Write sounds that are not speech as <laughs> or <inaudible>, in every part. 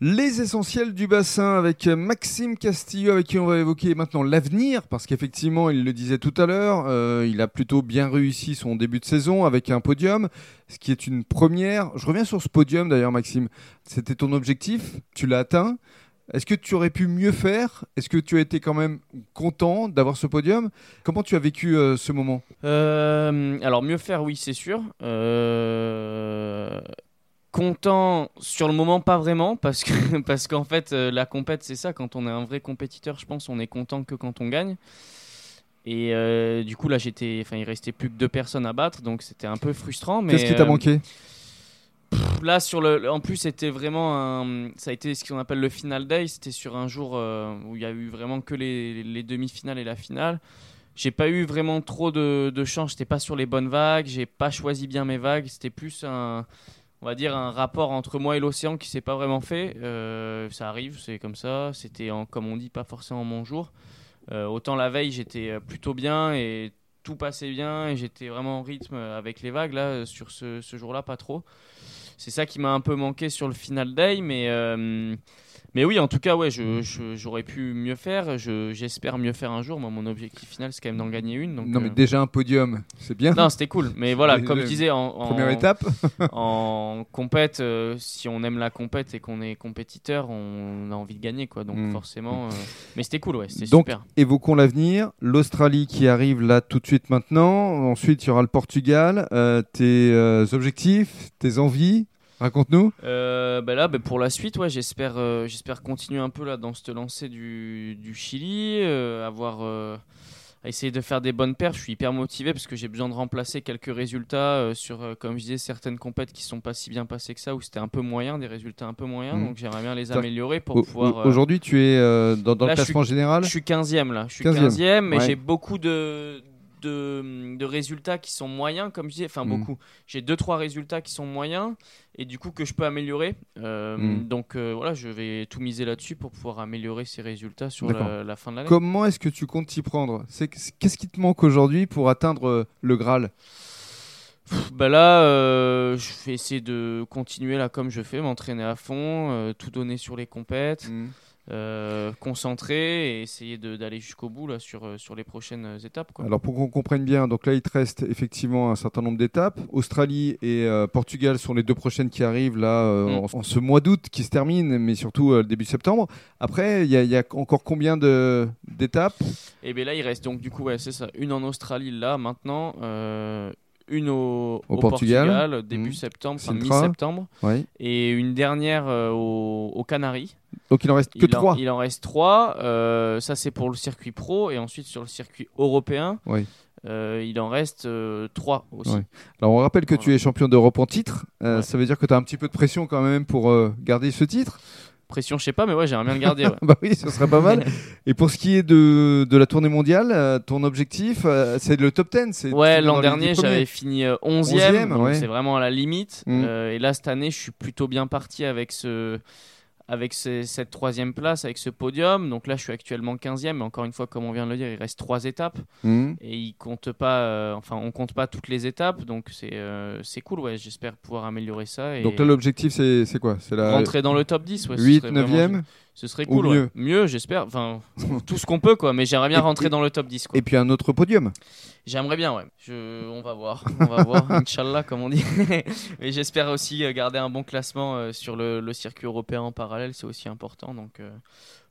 Les essentiels du bassin avec Maxime Castillo, avec qui on va évoquer maintenant l'avenir, parce qu'effectivement, il le disait tout à l'heure, euh, il a plutôt bien réussi son début de saison avec un podium, ce qui est une première. Je reviens sur ce podium d'ailleurs, Maxime. C'était ton objectif, tu l'as atteint. Est-ce que tu aurais pu mieux faire? Est-ce que tu as été quand même content d'avoir ce podium? Comment tu as vécu euh, ce moment? Euh, alors mieux faire, oui, c'est sûr. Euh, Content sur le moment, pas vraiment, parce que <laughs> parce qu'en fait, euh, la compète, c'est ça. Quand on est un vrai compétiteur, je pense, on est content que quand on gagne. Et euh, du coup, là, j'étais, enfin, il restait plus que deux personnes à battre, donc c'était un peu frustrant. Mais Qu'est-ce qui t'a euh, manqué? Là, sur le, en plus, c'était vraiment un, ça a été ce qu'on appelle le final day. C'était sur un jour euh, où il y a eu vraiment que les, les demi-finales et la finale. J'ai pas eu vraiment trop de, de chance. J'étais pas sur les bonnes vagues. J'ai pas choisi bien mes vagues. C'était plus un, on va dire un rapport entre moi et l'océan qui s'est pas vraiment fait. Euh, ça arrive, c'est comme ça. C'était, comme on dit, pas forcément mon jour. Euh, autant la veille, j'étais euh, plutôt bien et tout passait bien et j'étais vraiment en rythme avec les vagues. Là, sur ce, ce jour-là, pas trop. C'est ça qui m'a un peu manqué sur le final day, mais mais oui, en tout cas, ouais, je- je- j'aurais pu mieux faire. Je- J'espère mieux faire un jour. Moi, mon objectif final, c'est quand même d'en gagner une. Donc, Non, mais euh, déjà un podium, c'est bien. non, c'était cool. Mais voilà, <laughs> comme je disais, en, en- Première étape. <laughs> en compète, euh, si on aime la compète et qu'on est compétiteur, on a envie de gagner, quoi. Donc Mm. forcément, euh, mais c'était cool, ouais, c'était super. Évoquons l'avenir. L'Australie qui arrive là tout de suite maintenant. Ensuite, il y aura le Portugal. Tes objectifs, tes envies? Raconte-nous. Euh, bah là, bah pour la suite, ouais, j'espère, euh, j'espère continuer un peu là dans cette lancée du, du Chili, euh, avoir, euh, à essayer de faire des bonnes perfs. Je suis hyper motivé parce que j'ai besoin de remplacer quelques résultats sur, comme je disais, certaines compètes qui sont pas si bien passées que ça, où c'était un peu moyen, des résultats un peu moyens. Mhm. Donc j'aimerais bien les améliorer pour pouvoir. au- Aujourd'hui, tu es dans, dans là, le classement général? Je suis 15e là, je suis 15e. 15e, mais Ouais. j'ai beaucoup de, de, de résultats qui sont moyens, comme je disais, enfin Mm. beaucoup. J'ai 2-3 résultats qui sont moyens et du coup que je peux améliorer. Euh, Mm. Donc euh, voilà, je vais tout miser là-dessus pour pouvoir améliorer ces résultats sur la, la fin de l'année. Comment est-ce que tu comptes t'y prendre? Qu'est-ce qui te manque aujourd'hui pour atteindre euh, le Graal? Bah là, euh, je vais essayer de continuer là comme je fais, m'entraîner à fond, tout donner sur les compètes. Euh, concentrer et essayer d'aller jusqu'au bout là sur, euh, sur les prochaines euh, étapes. Quoi. Alors pour qu'on comprenne bien, donc là il te reste effectivement un certain nombre d'étapes. Australie et euh, Portugal sont les deux prochaines qui arrivent là euh, Mm. en, en ce mois d'août qui se termine, mais surtout le début septembre. Après, il y, a- il y a encore combien de- d'étapes? Et bien là, il reste donc du coup, ouais, c'est ça, une en Australie là maintenant, une au, Au au Portugal. Portugal, début Mhm. septembre, Sintra. mi-septembre, Oui. et une dernière euh, au- aux Canaries. Donc il en reste que il, trois. En, il en reste trois. euh, ça, c'est pour le circuit pro. Et ensuite, sur le circuit européen, Oui. euh, il en reste euh, trois aussi. Ouais. Alors on rappelle que tu es champion d'Europe en titre. Euh, Ouais. Ça veut dire que tu as un petit peu de pression quand même pour garder ce titre. Pression, je sais pas, mais ouais, j'aimerais bien le garder. <laughs> ouais. bah oui, ce serait pas mal. <laughs> Et pour ce qui est de, de la tournée mondiale, ton objectif, c'est le top 10 c'est Ouais, l'an dernier, j'avais fini euh, 11e, 11e, donc ouais. c'est vraiment à la limite. Mm. Et là, cette année, je suis plutôt bien parti avec ce avec ce- cette troisième place, avec ce podium. Donc là, je suis actuellement 15e, mais encore une fois, comme on vient de le dire, il reste trois étapes Mhm. et il compte pas, euh, enfin, on compte pas toutes les étapes, donc c'est euh, c'est cool. Ouais, j'espère pouvoir améliorer ça et Donc là, l'objectif, c'est quoi? C'est la rentrer dans le top 10. Ouais, ce 8, serait vraiment- 9e Ce serait Ou cool. ouais. mieux. Mieux, j'espère. Enfin, tout ce qu'on peut, quoi. Mais j'aimerais bien Et- rentrer et- dans le top 10. Quoi. Et puis un autre podium. J'aimerais bien, ouais. Je... On va voir. On va voir, <laughs> Inch'Allah, comme on dit. <laughs> Mais j'espère aussi euh, garder un bon classement euh, sur le, le circuit européen en parallèle. C'est aussi important. Donc, euh,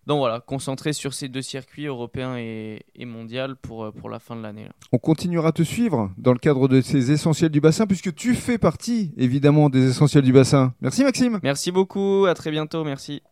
donc voilà, concentrer sur ces deux circuits, européens et, et mondial, pour, euh, pour la fin de l'année. On continuera à te suivre dans le cadre de ces essentiels du bassin, puisque tu fais partie évidemment des essentiels du bassin. Merci Maxime. Merci beaucoup. À très bientôt. Merci.